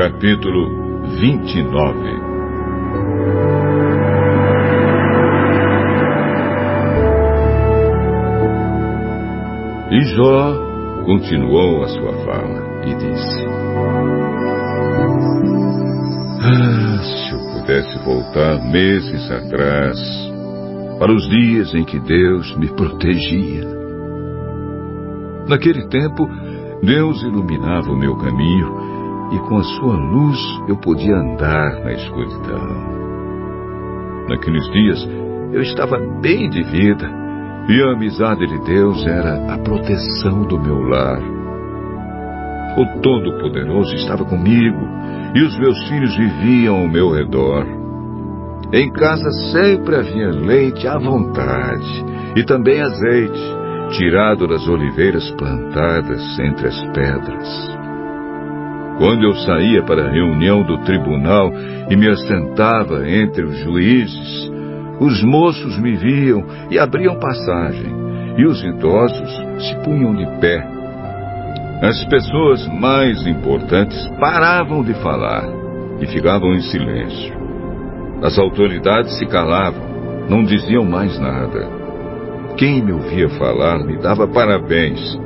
Capítulo 29 E Jó continuou a sua fala e disse: Ah, se eu pudesse voltar meses atrás, para os dias em que Deus me protegia. Naquele tempo, Deus iluminava o meu caminho e com a sua luz eu podia andar na escuridão. Naqueles dias eu estava bem de vida e a amizade de Deus era a proteção do meu lar. O Todo-Poderoso estava comigo e os meus filhos viviam ao meu redor. Em casa sempre havia leite à vontade e também azeite tirado das oliveiras plantadas entre as pedras. Quando eu saía para a reunião do tribunal e me assentava entre os juízes, os moços me viam e abriam passagem, e os idosos se punham de pé. As pessoas mais importantes paravam de falar e ficavam em silêncio. As autoridades se calavam, não diziam mais nada. Quem me ouvia falar me dava parabéns.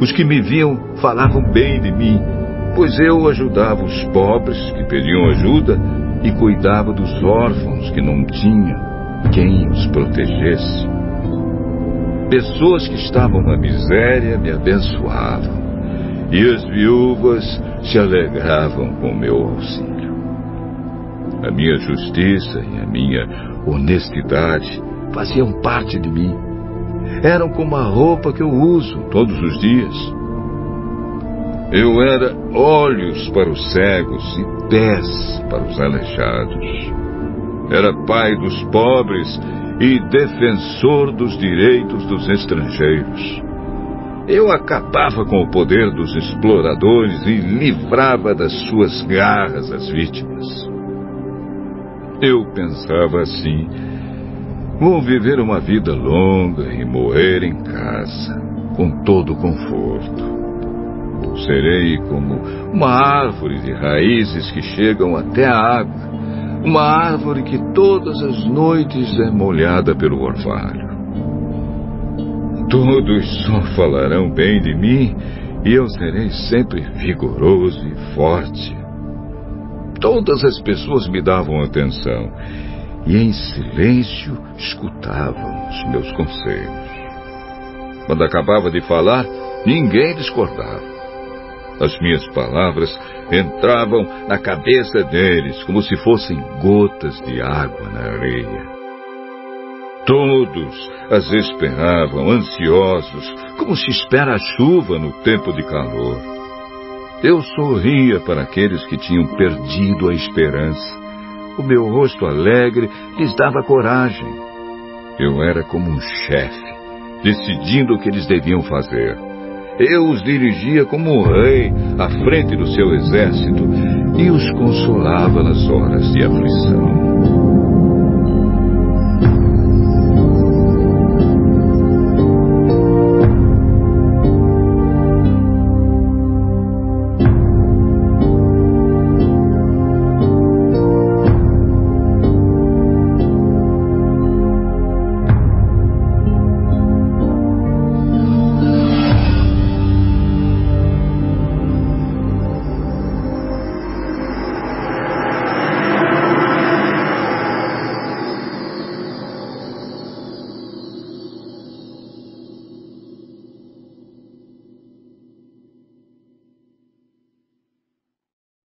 Os que me viam falavam bem de mim, pois eu ajudava os pobres que pediam ajuda e cuidava dos órfãos que não tinham quem os protegesse. Pessoas que estavam na miséria me abençoavam, e as viúvas se alegravam com meu auxílio. A minha justiça e a minha honestidade faziam parte de mim eram como a roupa que eu uso todos os dias. Eu era olhos para os cegos e pés para os aleijados. Era pai dos pobres e defensor dos direitos dos estrangeiros. Eu acabava com o poder dos exploradores e livrava das suas garras as vítimas. Eu pensava assim Vou viver uma vida longa e morrer em casa, com todo conforto. Serei como uma árvore de raízes que chegam até a água, uma árvore que todas as noites é molhada pelo orvalho. Todos só falarão bem de mim e eu serei sempre vigoroso e forte. Todas as pessoas me davam atenção e em silêncio escutavam os meus conselhos. Quando acabava de falar, ninguém discordava. As minhas palavras entravam na cabeça deles como se fossem gotas de água na areia. Todos as esperavam, ansiosos, como se espera a chuva no tempo de calor. Eu sorria para aqueles que tinham perdido a esperança o meu rosto alegre lhes dava coragem. Eu era como um chefe, decidindo o que eles deviam fazer. Eu os dirigia como um rei à frente do seu exército e os consolava nas horas de aflição.